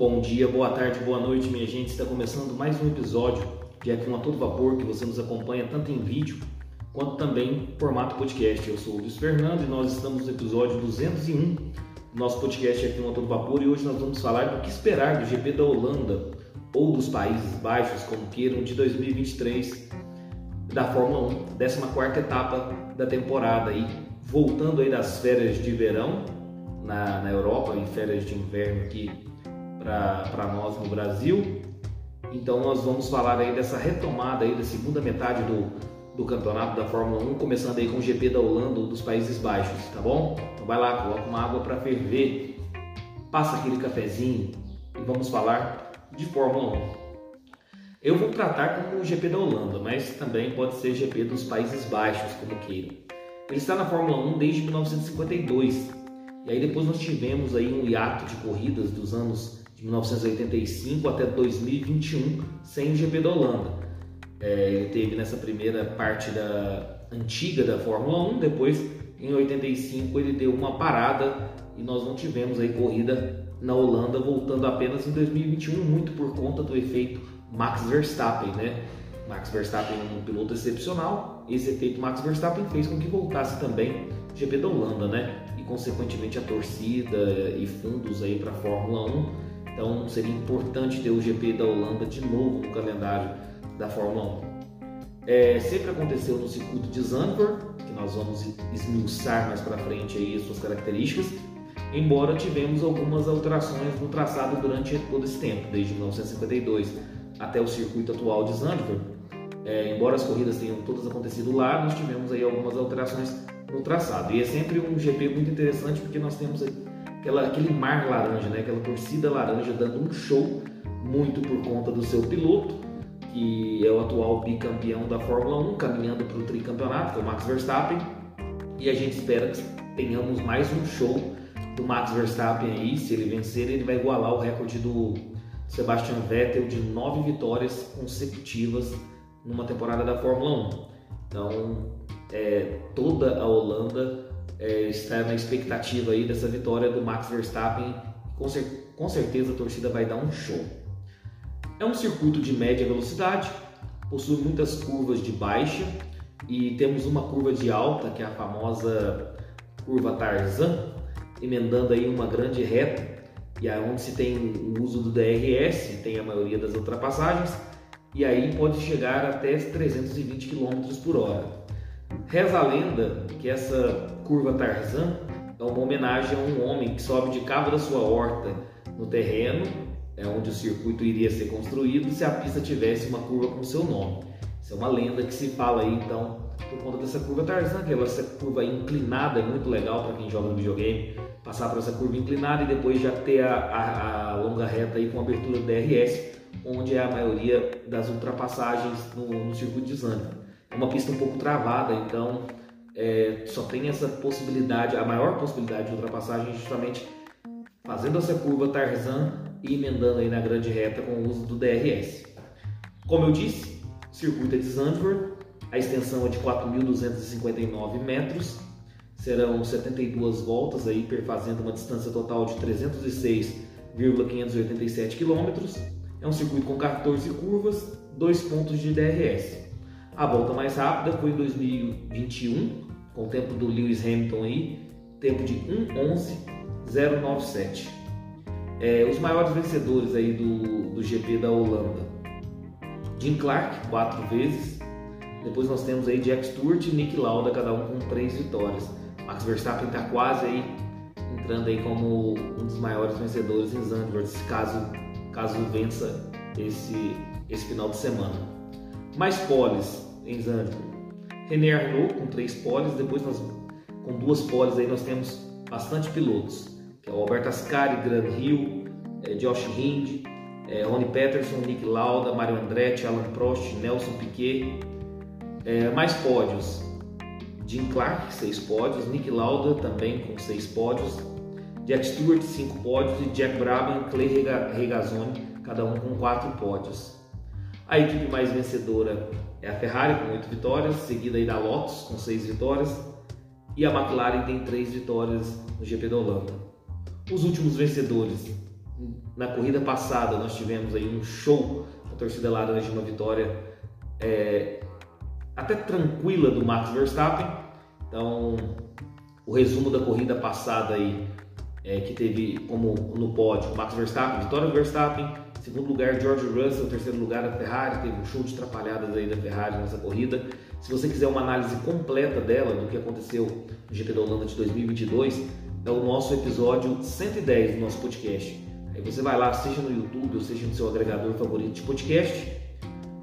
Bom dia, boa tarde, boa noite, minha gente. Está começando mais um episódio de Aqui um a todo vapor que você nos acompanha tanto em vídeo quanto também em formato podcast. Eu sou o Luiz Fernando e nós estamos no episódio 201 do nosso podcast Aqui um a todo vapor e hoje nós vamos falar do que esperar do GP da Holanda ou dos Países Baixos, como queiram, de 2023 da Fórmula 1, 14 etapa da temporada aí, voltando aí das férias de verão na, na Europa e férias de inverno aqui para nós no Brasil. Então nós vamos falar aí dessa retomada aí da segunda metade do, do campeonato da Fórmula 1, começando aí com o GP da Holanda dos Países Baixos, tá bom? Então vai lá, coloca uma água para ferver, passa aquele cafezinho e vamos falar de Fórmula 1. Eu vou tratar como o GP da Holanda, mas também pode ser GP dos Países Baixos, como queiram. Ele está na Fórmula 1 desde 1952. E aí depois nós tivemos aí um hiato de corridas dos anos de 1985 até 2021 sem o GP da Holanda. É, ele teve nessa primeira parte da antiga da Fórmula 1, depois em 85 ele deu uma parada e nós não tivemos aí corrida na Holanda, voltando apenas em 2021, muito por conta do efeito Max Verstappen, né? Max Verstappen é um piloto excepcional, esse efeito Max Verstappen fez com que voltasse também GP da Holanda, né? E consequentemente a torcida e fundos aí para a Fórmula 1 então seria importante ter o GP da Holanda de novo no calendário da Fórmula 1. É, sempre aconteceu no circuito de Zandvoort, que nós vamos esmiuçar mais para frente aí as suas características, embora tivemos algumas alterações no traçado durante todo esse tempo, desde 1952 até o circuito atual de Zandvoort. É, embora as corridas tenham todas acontecido lá, nós tivemos aí algumas alterações no traçado. E é sempre um GP muito interessante porque nós temos aquela, aquele mar laranja, né? aquela torcida laranja dando um show, muito por conta do seu piloto, que é o atual bicampeão da Fórmula 1, caminhando para o tricampeonato, que é o Max Verstappen. E a gente espera que tenhamos mais um show do Max Verstappen aí. Se ele vencer, ele vai igualar o recorde do Sebastian Vettel de nove vitórias consecutivas numa temporada da Fórmula 1. Então, é, toda a Holanda é, está na expectativa aí dessa vitória do Max Verstappen. Com, cer com certeza a torcida vai dar um show. É um circuito de média velocidade, possui muitas curvas de baixa e temos uma curva de alta, que é a famosa curva Tarzan, emendando aí uma grande reta, e é onde se tem o uso do DRS, tem a maioria das ultrapassagens, e aí pode chegar até 320 km por hora. Reza a lenda que essa curva Tarzan é uma homenagem a um homem que sobe de cabo da sua horta no terreno, é onde o circuito iria ser construído, se a pista tivesse uma curva com seu nome. Isso é uma lenda que se fala aí, então, por conta dessa curva Tarzan, que é essa curva inclinada é muito legal para quem joga no videogame, passar por essa curva inclinada e depois já ter a, a, a longa reta aí com abertura DRS, onde é a maioria das ultrapassagens no, no circuito de Zandvoort é uma pista um pouco travada, então é, só tem essa possibilidade, a maior possibilidade de ultrapassagem justamente fazendo essa curva Tarzan e emendando aí na grande reta com o uso do DRS. Como eu disse, o circuito é de Zandvoort, a extensão é de 4.259 metros, serão 72 voltas aí, perfazendo uma distância total de 306,587 km. É um circuito com 14 curvas, dois pontos de DRS. A volta mais rápida foi em 2021, com o tempo do Lewis Hamilton aí, tempo de 1:11.097. É, os maiores vencedores aí do, do GP da Holanda. Jim Clark, quatro vezes. Depois nós temos aí Jack Stewart e Nick Lauda, cada um com três vitórias. Max Verstappen está quase aí entrando aí como um dos maiores vencedores em Zandvoort, caso, caso vença esse, esse final de semana. Mais poles em. René Arnaud com três poles, depois nós, com duas poles aí nós temos bastante pilotos, que é o Alberto Ascari, Gran Hill, é, Josh Hind, é, Ronnie Peterson, Nick Lauda, Mario Andretti, Alan Prost, Nelson Piquet. É, mais pódios, Jim Clark, seis pódios, Nick Lauda também com seis pódios, Jack Stewart, cinco pódios e Jack Brabham e Clay Regazzoni, cada um com quatro pódios. A equipe mais vencedora é a Ferrari com 8 vitórias, seguida aí da Lotus com 6 vitórias e a McLaren tem 3 vitórias no GP da Holanda. Os últimos vencedores na corrida passada nós tivemos aí um show da torcida laranja, uma vitória é, até tranquila do Max Verstappen. Então, o resumo da corrida passada aí, é, que teve como no pódio Max Verstappen, vitória do Verstappen, segundo lugar George Russell, terceiro lugar a Ferrari, teve um show de atrapalhadas aí da Ferrari nessa corrida. Se você quiser uma análise completa dela, do que aconteceu no GP da Holanda de 2022, é o nosso episódio 110 do nosso podcast. Aí você vai lá, seja no YouTube ou seja no seu agregador favorito de podcast,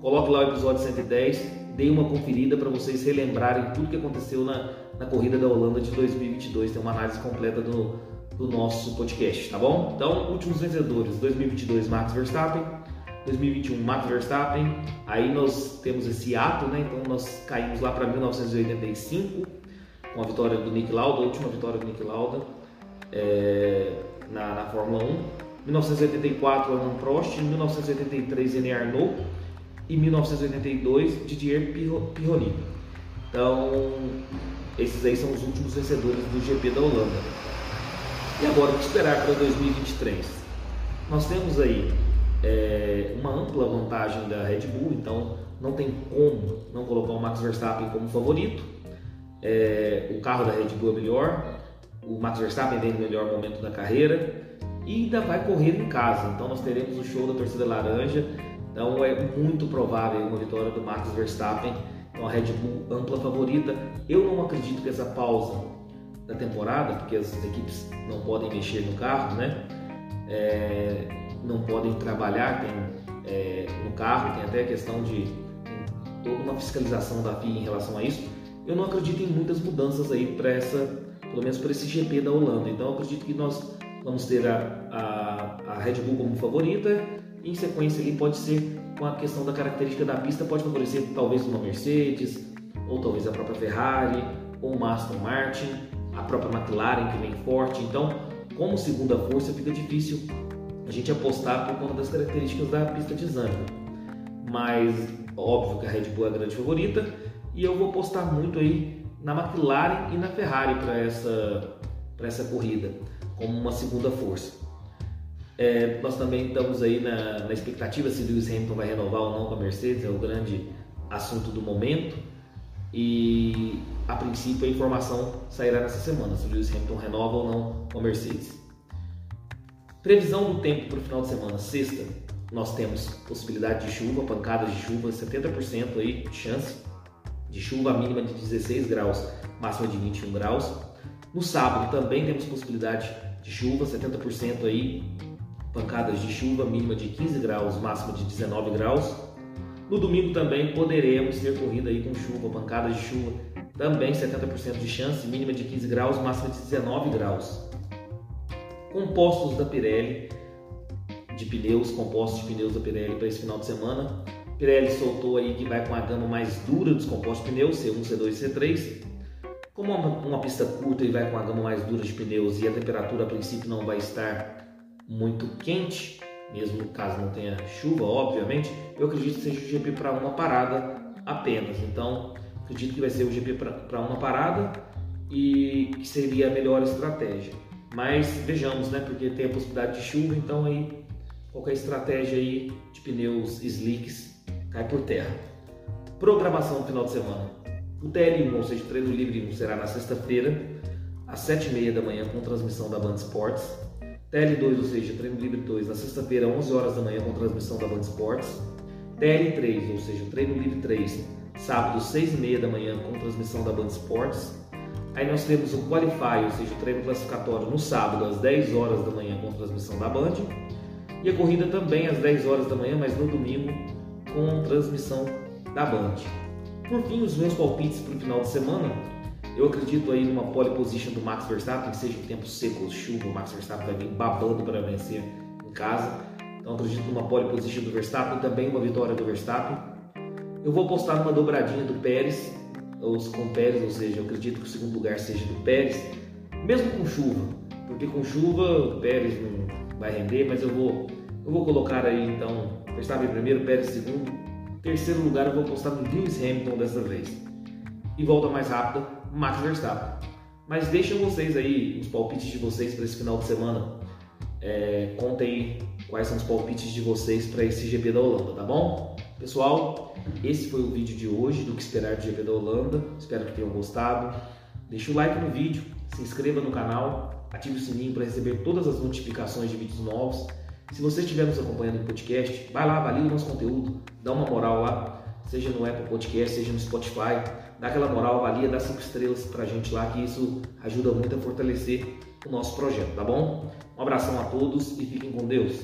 coloque lá o episódio 110, dê uma conferida para vocês relembrarem tudo que aconteceu na, na corrida da Holanda de 2022. Tem uma análise completa do, do nosso podcast, tá bom? Então, últimos vencedores: 2022 Max Verstappen, 2021 Max Verstappen. Aí nós temos esse ato, né? Então nós caímos lá para 1985 com a vitória do Nick Lauda, a última vitória do Nick Lauda é, na, na Fórmula 1. 1984 Alain Prost, 1983 René Arnoux e 1982 Didier Pironi. Então, esses aí são os últimos vencedores do GP da Holanda. E agora, o que esperar para 2023? Nós temos aí é, uma ampla vantagem da Red Bull, então não tem como não colocar o Max Verstappen como favorito. É, o carro da Red Bull é melhor, o Max Verstappen vem no melhor momento da carreira e ainda vai correr em casa. Então nós teremos o show da torcida laranja. Então é muito provável uma vitória do Max Verstappen. Então a Red Bull ampla favorita. Eu não acredito que essa pausa da temporada, porque as equipes não podem mexer no carro, né? É, não podem trabalhar tem, é, no carro, tem até a questão de toda uma fiscalização da FIA em relação a isso. Eu não acredito em muitas mudanças aí para essa, pelo menos para esse GP da Holanda. Então eu acredito que nós vamos ter a, a, a Red Bull como favorita, e em sequência ali pode ser com a questão da característica da pista, pode favorecer talvez uma Mercedes, ou talvez a própria Ferrari, ou uma Aston Martin, a própria McLaren que vem forte. Então, como segunda força, fica difícil a gente apostar por conta das características da pista de Zandvoort. Mas óbvio que a Red Bull é a grande favorita e eu vou apostar muito aí na McLaren e na Ferrari para essa, essa corrida como uma segunda força. É, nós também estamos aí na, na, expectativa se Lewis Hamilton vai renovar ou não com a Mercedes, é o grande assunto do momento. E a princípio a informação sairá nessa semana se Lewis Hamilton renova ou não com a Mercedes. Previsão do tempo para o final de semana, sexta, nós temos possibilidade de chuva, pancadas de chuva, 70% aí de chance de chuva, mínima de 16 graus, máxima de 21 graus. No sábado também temos possibilidade de chuva, 70% aí, pancadas de chuva, mínima de 15 graus, máxima de 19 graus. No domingo também poderemos ter corrida aí com chuva, pancadas de chuva, também 70% de chance, mínima de 15 graus, máxima de 19 graus. Compostos da Pirelli, de pneus, compostos de pneus da Pirelli para esse final de semana. Pirelli soltou aí que vai com a gama mais dura dos compostos de pneus, C1, C2 e C3 como uma, uma pista curta e vai com a gama mais dura de pneus e a temperatura a princípio não vai estar muito quente, mesmo caso não tenha chuva, obviamente, eu acredito que seja o GP para uma parada apenas. Então, acredito que vai ser o GP para uma parada e que seria a melhor estratégia. Mas vejamos, né? Porque tem a possibilidade de chuva, então aí qualquer estratégia aí de pneus slicks cai por terra. Programação no final de semana. O TL1, ou seja, treino livre 1, será na sexta-feira, às 7h30 da manhã, com transmissão da Band Sports. TL2, ou seja, treino livre 2, na sexta-feira, 11 horas da manhã, com transmissão da Band Sports. TL3, ou seja, treino livre 3, sábado, 6h30 da manhã, com transmissão da Band Sports. Aí nós temos o Qualify, ou seja, o treino classificatório no sábado, às 10 horas da manhã, com transmissão da Band. E a corrida também às 10 horas da manhã, mas no domingo, com transmissão da Band. Por fim, os meus palpites para o final de semana. Eu acredito aí numa pole position do Max Verstappen, que seja um tempo seco chuva, o Max Verstappen vai vir babando para vencer em casa. Então acredito numa pole position do Verstappen, também uma vitória do Verstappen. Eu vou apostar numa dobradinha do Pérez, ou com o Pérez, ou seja, eu acredito que o segundo lugar seja do Pérez, mesmo com chuva, porque com chuva o Pérez não vai render, mas eu vou, eu vou colocar aí então Verstappen primeiro, Pérez segundo, Terceiro lugar, eu vou apostar no Lewis Hamilton dessa vez. E volta mais rápida, Max Verstappen. Mas deixem vocês aí os palpites de vocês para esse final de semana. É, contem quais são os palpites de vocês para esse GP da Holanda, tá bom? Pessoal, esse foi o vídeo de hoje do que esperar do GP da Holanda. Espero que tenham gostado. Deixe o like no vídeo, se inscreva no canal, ative o sininho para receber todas as notificações de vídeos novos. Se você estiver nos acompanhando no podcast, vai lá, avalie o nosso conteúdo, dá uma moral lá, seja no Apple Podcast, seja no Spotify, dá aquela moral, avalia, dá cinco estrelas pra gente lá, que isso ajuda muito a fortalecer o nosso projeto, tá bom? Um abração a todos e fiquem com Deus.